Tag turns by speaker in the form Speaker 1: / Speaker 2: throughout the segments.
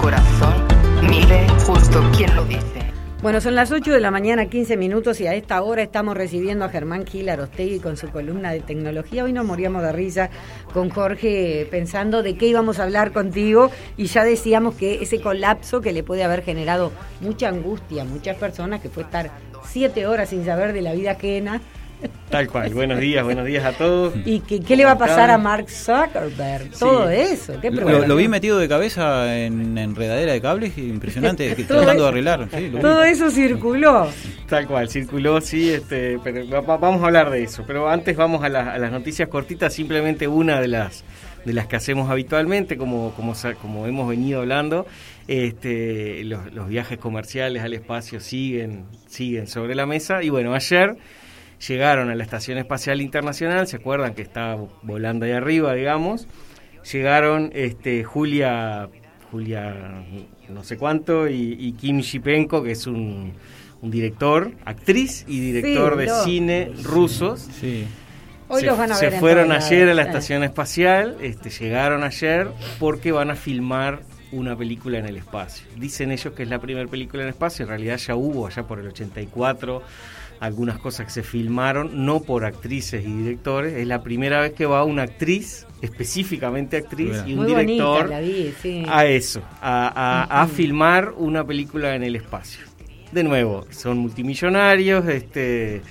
Speaker 1: corazón, mire justo quién lo dice.
Speaker 2: Bueno, son las 8 de la mañana, 15 minutos, y a esta hora estamos recibiendo a Germán Gil Arostegui con su columna de tecnología. Hoy nos moríamos de risa con Jorge pensando de qué íbamos a hablar contigo, y ya decíamos que ese colapso que le puede haber generado mucha angustia a muchas personas, que fue estar siete horas sin saber de la vida ajena,
Speaker 3: Tal cual. Buenos días, buenos días a todos.
Speaker 2: ¿Y qué, qué le va a pasar a Mark Zuckerberg? Todo eso. ¿Qué
Speaker 4: lo, lo, vi metido de cabeza en enredadera de cables, impresionante, tratando de arreglar.
Speaker 2: Sí, todo eso circuló.
Speaker 3: Tal cual, circuló, sí, este, pero vamos a hablar de eso. Pero antes vamos a, a, las noticias cortitas, simplemente una de las de las que hacemos habitualmente, como, como, como hemos venido hablando. Este, los, los viajes comerciales al espacio siguen, siguen sobre la mesa. Y bueno, ayer llegaron a la Estación Espacial Internacional, ¿se acuerdan que estaba volando ahí arriba, digamos? Llegaron este, Julia, Julia no sé cuánto, y, Kim Shipenko, que es un, director, actriz y director de cine rusos.
Speaker 2: Sí. Hoy
Speaker 3: se,
Speaker 2: los van a ver
Speaker 3: se fueron ayer a la estación espacial, este, llegaron ayer porque van a filmar una película en el espacio. Dicen ellos que es la primera película en el espacio, en realidad ya hubo allá por el 84 algunas cosas que se filmaron, no por actrices y directores. Es la primera vez que va una actriz, específicamente actriz, y un director a eso, a, filmar una película en el espacio. De nuevo, son multimillonarios, este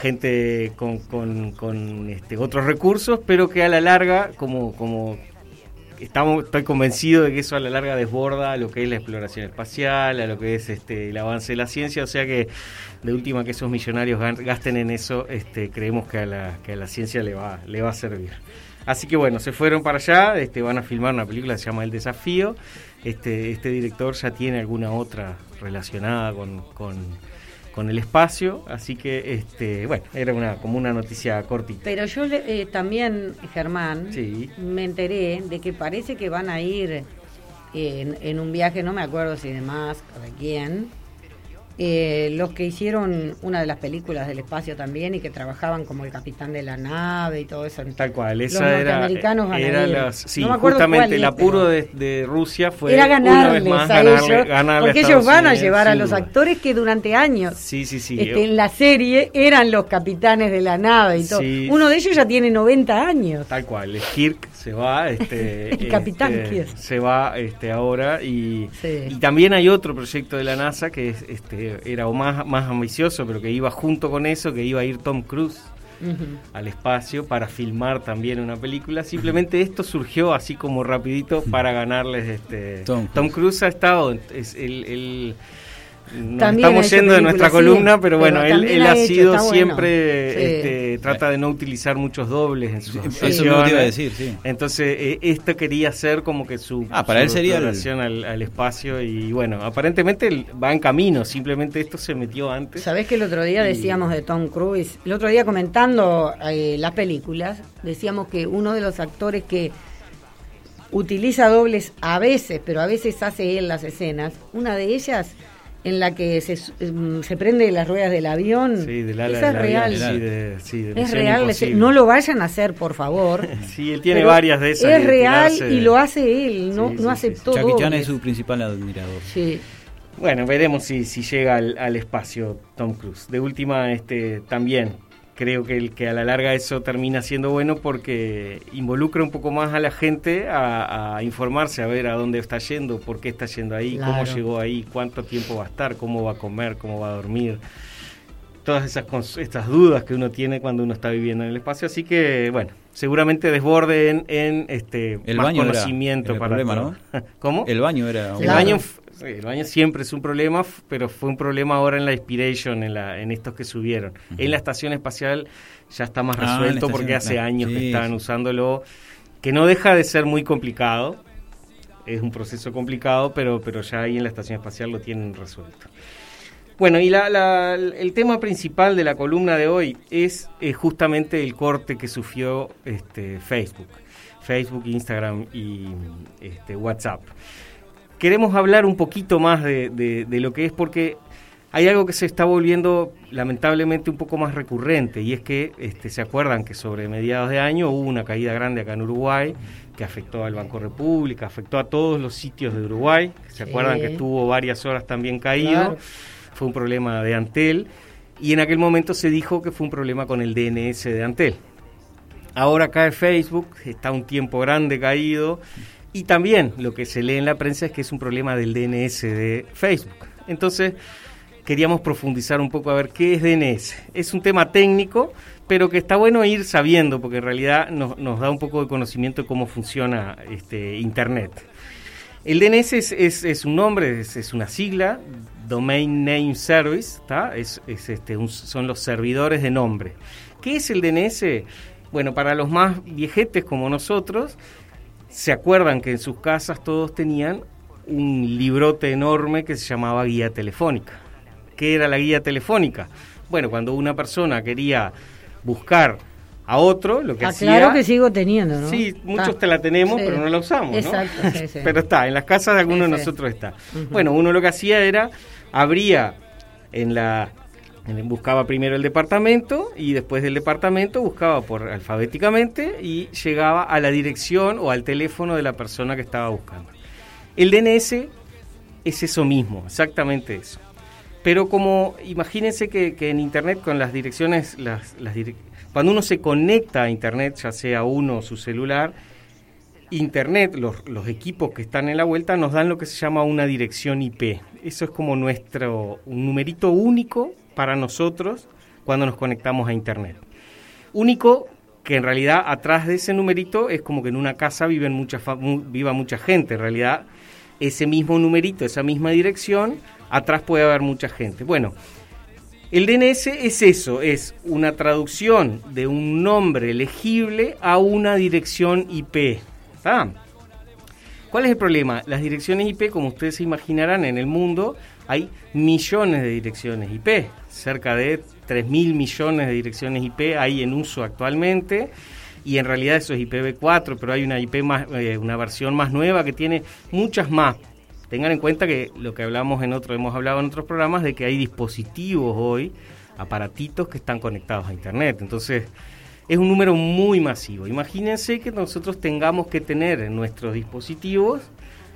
Speaker 3: gente con, con, con este, otros recursos, pero que a la larga, como, como estamos, estoy convencido de que eso a la larga desborda lo que es la exploración espacial, a lo que es este, el avance de la ciencia, o sea que de última que esos millonarios gasten en eso, este, creemos que a la, que a la ciencia le va, le va a servir. Así que bueno, se fueron para allá, este, van a filmar una película que se llama El Desafío. Este, este director ya tiene alguna otra relacionada con con el espacio, así que este, bueno, era una como una noticia cortita.
Speaker 2: Pero yo eh, también, Germán, me enteré de que parece que van a ir en, en, un viaje, no me acuerdo si de más o de quién, eh, los que hicieron una de las películas del espacio también y que trabajaban como el capitán de la nave y todo eso.
Speaker 3: Tal cual, esa era, era sí, justamente el apuro de, Rusia fue era ganarles una vez más
Speaker 2: a ellos, porque ellos van a llevar a los actores que durante años
Speaker 3: sí, sí, sí,
Speaker 2: este, en la serie eran los capitanes de la nave y todo. Uno de ellos ya tiene 90 años.
Speaker 3: Tal cual, Kirk se va, este,
Speaker 2: el capitán
Speaker 3: este,
Speaker 2: Kirk.
Speaker 3: se va este ahora y, y también hay otro proyecto de la NASA que es este era o más, más ambicioso, pero que iba junto con eso, que iba a ir Tom Cruise. al espacio para filmar también una película. Simplemente esto surgió así como rapidito para ganarles este Tom Cruise, ha estado es el estamos yendo de nuestra columna, pero bueno, él, ha, sido siempre, este, trata de no utilizar muchos dobles en sus
Speaker 4: Eso iba a decir, sí.
Speaker 3: Entonces, eh, esto quería ser como que su,
Speaker 4: ah, para él sería
Speaker 3: relación al, espacio y bueno, aparentemente va en camino, simplemente esto se metió antes.
Speaker 2: Sabés que el otro día decíamos de Tom Cruise, el otro día comentando eh, las películas, decíamos que uno de los actores que utiliza dobles a veces, pero a veces hace él las escenas, una de ellas en la que se, mm, se prende las ruedas del avión.
Speaker 3: Sí, del ala Esa
Speaker 2: es real.
Speaker 3: Sí, de,
Speaker 2: es real. No lo vayan a hacer, por favor.
Speaker 3: sí, él tiene varias de esas.
Speaker 2: Es real y lo hace él, no, no aceptó.
Speaker 4: Jackie Chan es su principal admirador.
Speaker 2: Sí.
Speaker 3: Bueno, veremos si, si llega al, al espacio Tom Cruise. De última, este también creo que, el, que a la larga eso termina siendo bueno porque involucra un poco más a la gente a, informarse, a ver a dónde está yendo, por qué está yendo ahí, cómo llegó ahí, cuánto tiempo va a estar, cómo va a comer, cómo va a dormir. Todas esas estas dudas que uno tiene cuando uno está viviendo en el espacio. Así que, bueno, seguramente desborden en, este
Speaker 4: el
Speaker 3: más
Speaker 4: baño
Speaker 3: conocimiento
Speaker 4: para el problema, ¿no?
Speaker 3: ¿Cómo?
Speaker 4: El baño era.
Speaker 3: El baño el baño siempre es un problema, pero fue un problema ahora en la Inspiration, en, la, en estos que subieron. En la estación espacial ya está más ah, resuelto porque hace años que están usándolo, que no deja de ser muy complicado. Es un proceso complicado, pero, pero ya ahí en la estación espacial lo tienen resuelto. Bueno, y la, el tema principal de la columna de hoy es eh, justamente el corte que sufrió este, Facebook. Facebook, Instagram y este, WhatsApp queremos hablar un poquito más de, lo que es porque hay algo que se está volviendo lamentablemente un poco más recurrente y es que este, se acuerdan que sobre mediados de año hubo una caída grande acá en Uruguay que afectó al Banco República, afectó a todos los sitios de Uruguay, se acuerdan que estuvo varias horas también caído, fue un problema de Antel y en aquel momento se dijo que fue un problema con el DNS de Antel. Ahora cae Facebook, está un tiempo grande caído y también lo que se lee en la prensa es que es un problema del DNS de Facebook. Entonces, queríamos profundizar un poco a ver qué es DNS. Es un tema técnico, pero que está bueno ir sabiendo, porque en realidad nos, da un poco de conocimiento de cómo funciona este, Internet. El DNS es, un nombre, es, una sigla, Domain Name Service, Es, este, son los servidores de nombre. ¿Qué es el DNS? Bueno, para los más viejetes como nosotros, se acuerdan que en sus casas todos tenían un librote enorme que se llamaba guía telefónica. ¿Qué era la guía telefónica? Bueno, cuando una persona quería buscar a otro, lo que ah, hacía...
Speaker 2: Claro que sigo teniendo, ¿no?
Speaker 3: Sí, muchos te la tenemos, pero no la usamos, ¿no? Exacto, pero está, en las casas de algunos de nosotros está. Bueno, uno lo que hacía era, abría en la... buscaba primero el departamento y después del departamento buscaba por alfabéticamente y llegaba a la dirección o al teléfono de la persona que estaba buscando. El DNS es eso mismo, exactamente eso. Pero como imagínense que, en Internet con las direcciones, las, cuando uno se conecta a Internet, ya sea uno o su celular, Internet, los, los, equipos que están en la vuelta nos dan lo que se llama una dirección IP. Eso es como nuestro un numerito único para nosotros cuando nos conectamos a Internet. Único que en realidad atrás de ese numerito es como que en una casa viven mucha viva mucha gente. En realidad ese mismo numerito, esa misma dirección, atrás puede haber mucha gente. Bueno, el DNS es eso, es una traducción de un nombre legible a una dirección IP. ¿Cuál es el problema? Las direcciones IP, como ustedes se imaginarán, en el mundo hay millones de direcciones IP, cerca de 3.000 millones de direcciones IP hay en uso actualmente y en realidad eso es IPv4, pero hay una IP más, eh, una versión más nueva que tiene muchas más. Tengan en cuenta que lo que hablamos en otro, hemos hablado en otros programas de que hay dispositivos hoy, aparatitos que están conectados a internet. Entonces, es un número muy masivo. Imagínense que nosotros tengamos que tener en nuestros dispositivos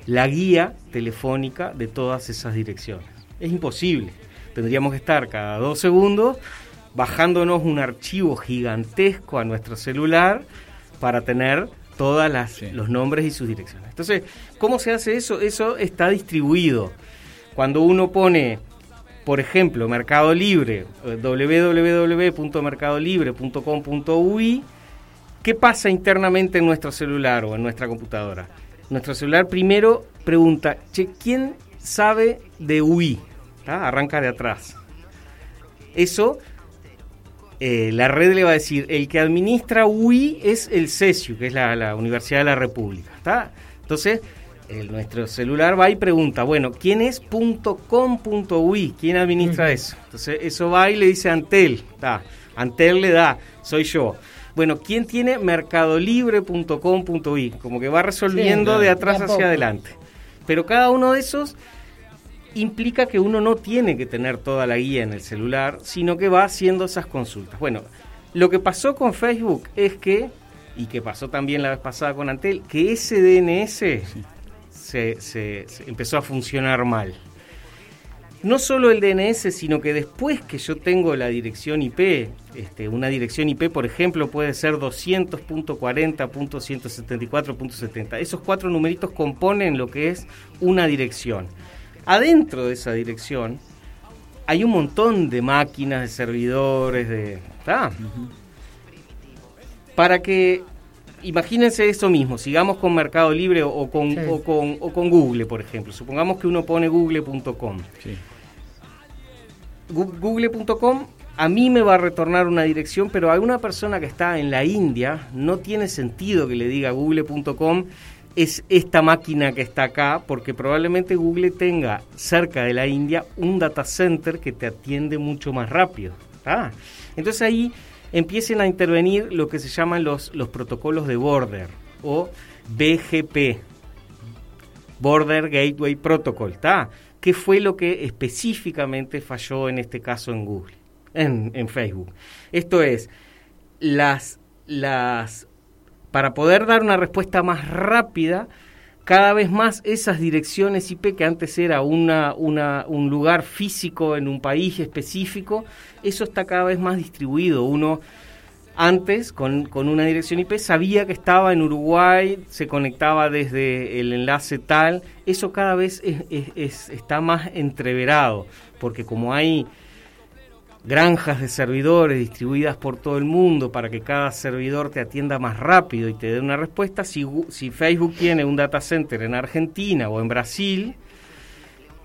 Speaker 3: la guía telefónica de todas esas direcciones. Es imposible. Tendríamos que estar cada dos segundos bajándonos un archivo gigantesco a nuestro celular para tener todos los nombres y sus direcciones. Entonces, ¿cómo se hace eso? Eso está distribuido. Cuando uno pone, por ejemplo, Mercado Libre, eh, www.mercadolibre.com.ui, ¿qué pasa internamente en nuestro celular o en nuestra computadora? Nuestro celular primero pregunta, che, ¿quién sabe de UI? Arranca de atrás. Eso eh, la red le va a decir, el que administra UI es el CESIU, que es la, Universidad de la República. ¿está? Entonces, nuestro celular va y pregunta, bueno, ¿quién es .com.ui? ¿Quién administra eso? Entonces, eso va y le dice Antel. ¿está? Antel le da, soy yo. Bueno, ¿quién tiene mercadolibre.com.ui? Como que va resolviendo de atrás hacia adelante. Pero cada uno de esos implica que uno no tiene que tener toda la guía en el celular, sino que va haciendo esas consultas. Bueno, lo que pasó con Facebook es que, y que pasó también la vez pasada con Antel, que ese DNS se, empezó a funcionar mal. No solo el DNS, sino que después que yo tengo la dirección IP, este, una dirección IP, por ejemplo, puede ser 200.40.174.70. Esos cuatro numeritos componen lo que es una dirección. Adentro de esa dirección hay un montón de máquinas, de servidores, de... Para que, imagínense eso mismo, sigamos con Mercado Libre o, con, o, con, o con, Google, por ejemplo. Supongamos que uno pone google.com. Google.com a mí me va a retornar una dirección, pero a una persona que está en la India no tiene sentido que le diga google.com es esta máquina que está acá, porque probablemente Google tenga cerca de la India un data center que te atiende mucho más rápido. Entonces ahí empiecen a intervenir lo que se llaman los, los protocolos de border o BGP, Border Gateway Protocol. qué fue lo que específicamente falló en este caso en Google, en, en Facebook. Esto es, las, las, para poder dar una respuesta más rápida, cada vez más esas direcciones IP que antes era una, un lugar físico en un país específico, eso está cada vez más distribuido. Uno antes, con, con, una dirección IP, sabía que estaba en Uruguay, se conectaba desde el enlace tal. Eso cada vez es, es, está más entreverado, porque como hay granjas de servidores distribuidas por todo el mundo para que cada servidor te atienda más rápido y te dé una respuesta, si, si Facebook tiene un data center en Argentina o en Brasil,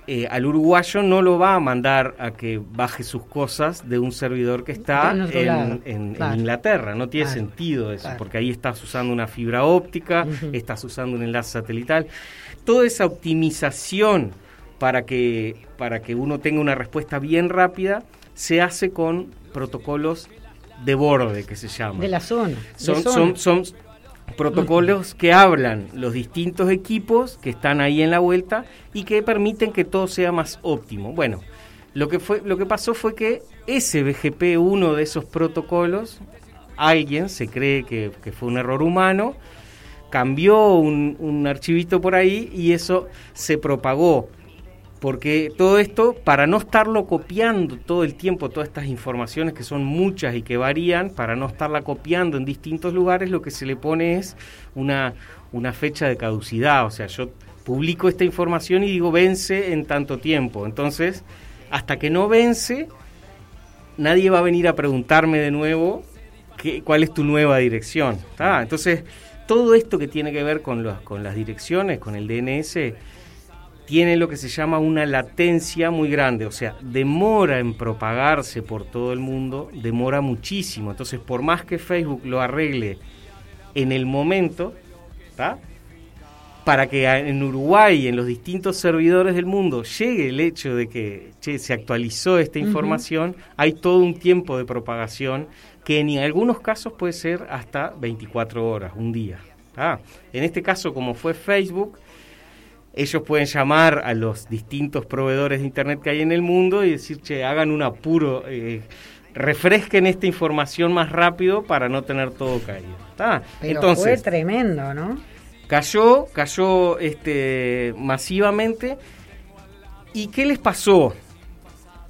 Speaker 3: eh, al uruguayo no lo va a mandar a que baje sus cosas de un servidor que está en, Inglaterra. No tiene sentido eso, porque ahí estás usando una fibra óptica, estás usando un enlace satelital. Toda esa optimización para que, para que uno tenga una respuesta bien rápida se hace con protocolos de borde, que se llama.
Speaker 2: De la zona.
Speaker 3: Son, son, son protocolos que hablan los distintos equipos que están ahí en la vuelta y que permiten que todo sea más óptimo. Bueno, lo que fue lo que pasó fue que ese BGP, uno de esos protocolos, alguien se cree que, fue un error humano, cambió un, un archivito por ahí y eso se propagó porque todo esto, para no estarlo copiando todo el tiempo, todas estas informaciones que son muchas y que varían, para no estarla copiando en distintos lugares, lo que se le pone es una, una fecha de caducidad. O sea, yo publico esta información y digo vence en tanto tiempo. Entonces, hasta que no vence, nadie va a venir a preguntarme de nuevo qué, cuál es tu nueva dirección. Entonces, todo esto que tiene que ver con, con las direcciones, con el DNS, tiene lo que se llama una latencia muy grande, o sea, demora en propagarse por todo el mundo, demora muchísimo. Entonces, por más que Facebook lo arregle en el momento, para que en Uruguay en los distintos servidores del mundo llegue el hecho de que se actualizó esta información, hay todo un tiempo de propagación que en algunos casos puede ser hasta 24 horas, un día. En este caso, como fue Facebook, ellos pueden llamar a los distintos proveedores de Internet que hay en el mundo y decir, che, hagan un apuro, eh, refresquen esta información más rápido para no tener todo caído.
Speaker 2: Entonces, fue tremendo, ¿no?
Speaker 3: Cayó, cayó este, masivamente. ¿Y qué les pasó?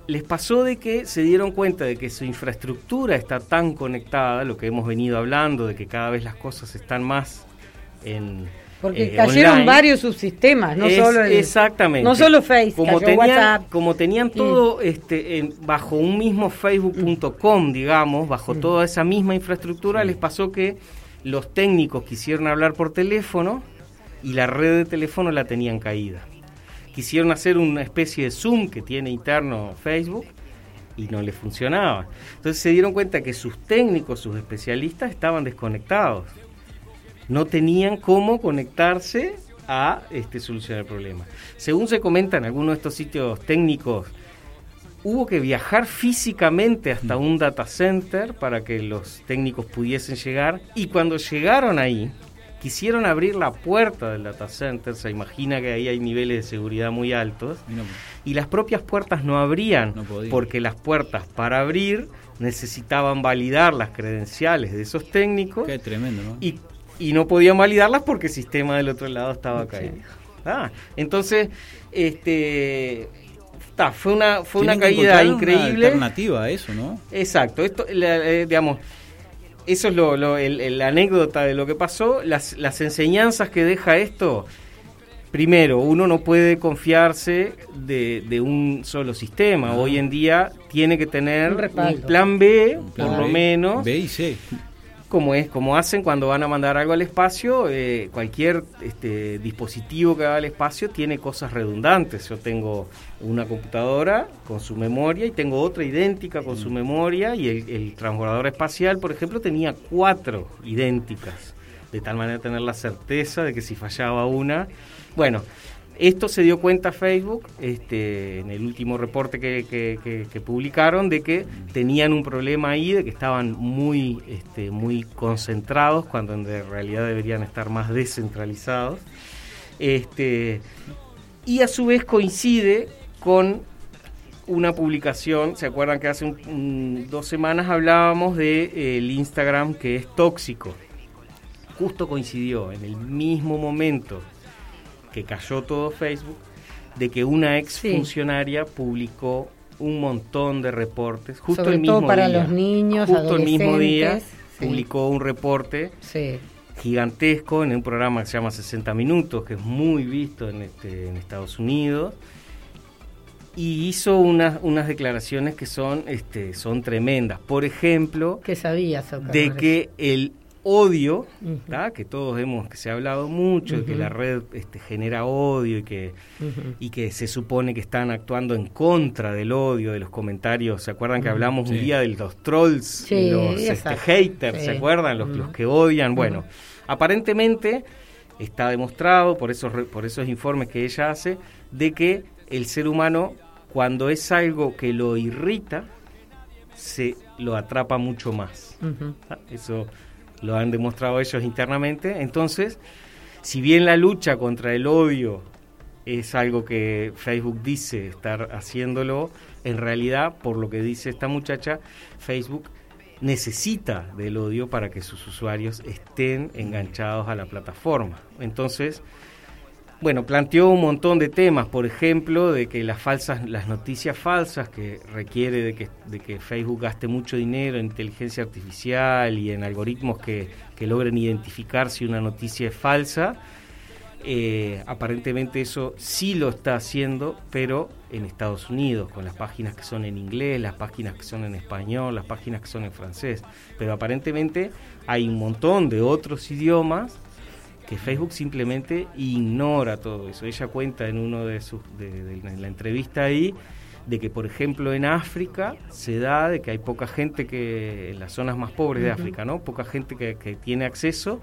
Speaker 3: Les pasó de que se dieron cuenta de que su infraestructura está tan conectada, lo que hemos venido hablando, de que cada vez las cosas están más en
Speaker 2: porque eh, cayeron varios subsistemas, no solo
Speaker 3: exactamente.
Speaker 2: no solo Facebook,
Speaker 3: como tenían, WhatsApp. Como tenían todo este bajo un mismo facebook.com, digamos, bajo mm. toda esa misma infraestructura, les pasó que los técnicos quisieron hablar por teléfono y la red de teléfono la tenían caída. Quisieron hacer una especie de Zoom que tiene interno Facebook y no les funcionaba. Entonces se dieron cuenta que sus técnicos, sus especialistas estaban desconectados no tenían cómo conectarse a este, solucionar el problema. Según se comenta en algunos de estos sitios técnicos, hubo que viajar físicamente hasta un data center para que los técnicos pudiesen llegar y cuando llegaron ahí, quisieron abrir la puerta del data center, se imagina que ahí hay niveles de seguridad muy altos, y las propias puertas no abrían, porque las puertas para abrir necesitaban validar las credenciales de esos técnicos.
Speaker 4: Qué tremendo, ¿no?
Speaker 3: Y y no podían validarlas porque el sistema del otro lado estaba caído. Ah, entonces, este, fue una fue una caída increíble. Una
Speaker 4: alternativa a eso, ¿no?
Speaker 3: Exacto. Esto, eh, digamos, eso es lo, lo el, la anécdota de lo que pasó. Las, las enseñanzas que deja esto. Primero, uno no puede confiarse de, de un solo sistema. Hoy en día tiene que tener un, plan B, por lo menos.
Speaker 4: B y C
Speaker 3: como es como hacen cuando van a mandar algo al espacio eh, cualquier este, dispositivo que va al espacio tiene cosas redundantes. Yo tengo una computadora con su memoria y tengo otra idéntica con su memoria y el, el transbordador espacial por ejemplo tenía cuatro idénticas de tal manera tener la certeza de que si fallaba una bueno esto se dio cuenta Facebook este, en el último reporte que, publicaron de que tenían un problema ahí, de que estaban muy, este, muy concentrados cuando en realidad deberían estar más descentralizados. Este, y a su vez coincide con una publicación, ¿se acuerdan que hace dos semanas hablábamos del de, Instagram que es tóxico? Justo coincidió en el mismo momento que cayó todo Facebook, de que una ex
Speaker 2: Sí.
Speaker 3: funcionaria publicó un montón de reportes, justo
Speaker 2: Sobre
Speaker 3: el mismo
Speaker 2: todo para
Speaker 3: día,
Speaker 2: los niños,
Speaker 3: justo el mismo día
Speaker 2: sí.
Speaker 3: publicó un reporte
Speaker 2: Sí.
Speaker 3: gigantesco en un programa que se llama 60 Minutos, que es muy visto en, este, en Estados Unidos, y hizo unas, unas declaraciones que son, este, son tremendas. Por ejemplo,
Speaker 2: ¿Qué sabías, Oscar?
Speaker 3: de que el odio. ¿tá? que todos hemos, que se ha hablado mucho, de que la red este, genera odio y que, y que se supone que están actuando en contra del odio, de los comentarios. ¿Se acuerdan que hablamos un día de los trolls,
Speaker 2: Sí,
Speaker 3: los este, haters?
Speaker 2: Sí.
Speaker 3: ¿Se acuerdan? Los, los que odian. Bueno, aparentemente está demostrado por esos, por esos informes que ella hace de que el ser humano, cuando es algo que lo irrita, se lo atrapa mucho más. Eso lo han demostrado ellos internamente. Entonces, si bien la lucha contra el odio es algo que Facebook dice estar haciéndolo, en realidad, por lo que dice esta muchacha, Facebook necesita del odio para que sus usuarios estén enganchados a la plataforma. Entonces, bueno, planteó un montón de temas, por ejemplo, de que las falsas, las noticias falsas que requiere de que, de que Facebook gaste mucho dinero en inteligencia artificial y en algoritmos que, que logren identificar si una noticia es falsa. Eh, aparentemente eso sí lo está haciendo, pero en Estados Unidos, con las páginas que son en inglés, las páginas que son en español, las páginas que son en francés. Pero aparentemente hay un montón de otros idiomas que Facebook simplemente ignora todo eso. Ella cuenta en uno de sus de, de- en la entrevista ahí de que por ejemplo en África se da de que hay poca gente que en las zonas más pobres de. África, ¿no? Poca gente que, que tiene acceso,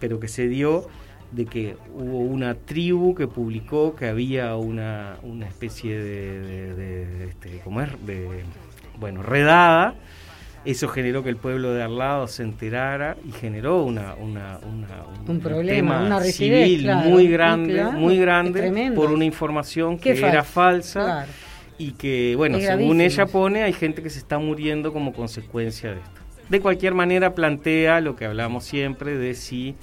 Speaker 3: pero que se dio de que hubo una tribu que publicó que había una, una especie de, de- de- este, ¿cómo es? De, bueno, redada. Eso generó que el pueblo de al lado se enterara y generó una, una, una-
Speaker 2: Un problema,
Speaker 3: tema
Speaker 2: una rigidez,
Speaker 3: civil
Speaker 2: claro.
Speaker 3: muy grande,
Speaker 2: claro,
Speaker 3: muy grande por una información que era falsa
Speaker 2: claro.
Speaker 3: y que, bueno,
Speaker 2: Es
Speaker 3: según ella pone, hay gente que se está muriendo como consecuencia de esto. De cualquier manera plantea lo que hablamos siempre de si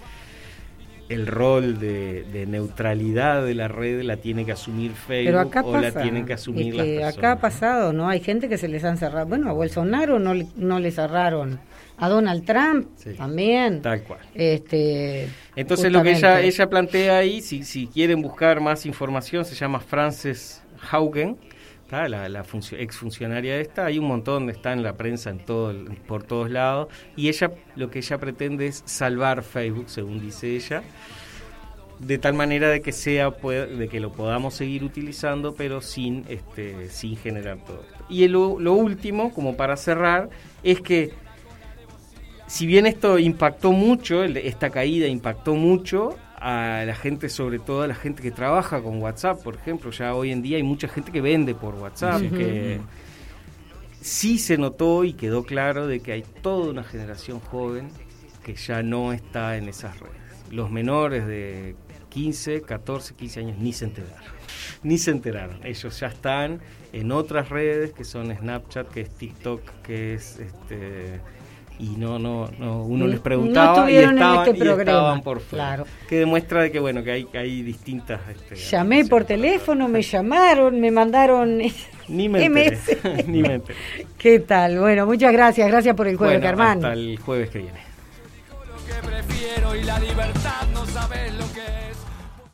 Speaker 3: el rol de, de neutralidad de la red la tiene que asumir Facebook
Speaker 2: Pero acá
Speaker 3: o
Speaker 2: pasa,
Speaker 3: la tienen que asumir
Speaker 2: es
Speaker 3: las
Speaker 2: que
Speaker 3: personas.
Speaker 2: acá ha pasado, ¿no? Hay gente que se les han cerrado. Bueno, a Bolsonaro no no le cerraron. A Donald Trump
Speaker 3: Sí.
Speaker 2: también.
Speaker 3: Tal cual.
Speaker 2: Este,
Speaker 3: Entonces lo que ella,
Speaker 2: justamente.
Speaker 3: ella plantea ahí, si, si quieren buscar más información, se llama Frances Haugen, la, la funcio- exfuncionaria esta, hay un montón, está en la prensa en todo, por todos lados, y ella lo que ella pretende es salvar Facebook, según dice ella, de tal manera de que sea de que lo podamos seguir utilizando pero sin este sin generar todo esto. y el- lo último como para cerrar es que si bien esto impactó mucho esta caída impactó mucho a la gente sobre todo a la gente que trabaja con WhatsApp por ejemplo ya hoy en día hay mucha gente que vende por WhatsApp
Speaker 2: Sí.
Speaker 3: que sí se notó y quedó claro de que hay toda una generación joven que ya no está en esas redes. Los menores de 15, 14, 15 años ni se enteraron. Ni se enteraron. Ellos ya están en otras redes que son Snapchat, que es TikTok, que es este y no no no uno
Speaker 2: No
Speaker 3: les preguntaba y
Speaker 2: estuvieron en
Speaker 3: estaban,
Speaker 2: este
Speaker 3: y estaban por fuera.
Speaker 2: claro.
Speaker 3: Que demuestra de que bueno, que hay que hay distintas este,
Speaker 2: Llamé por teléfono, me llamaron, me mandaron.
Speaker 3: ni me enteré,
Speaker 2: MS.
Speaker 3: ni me enteré.
Speaker 2: ¿Qué tal? Bueno, muchas gracias. Gracias por el juego,
Speaker 3: Bueno,
Speaker 2: Germán.
Speaker 3: hasta el jueves que viene.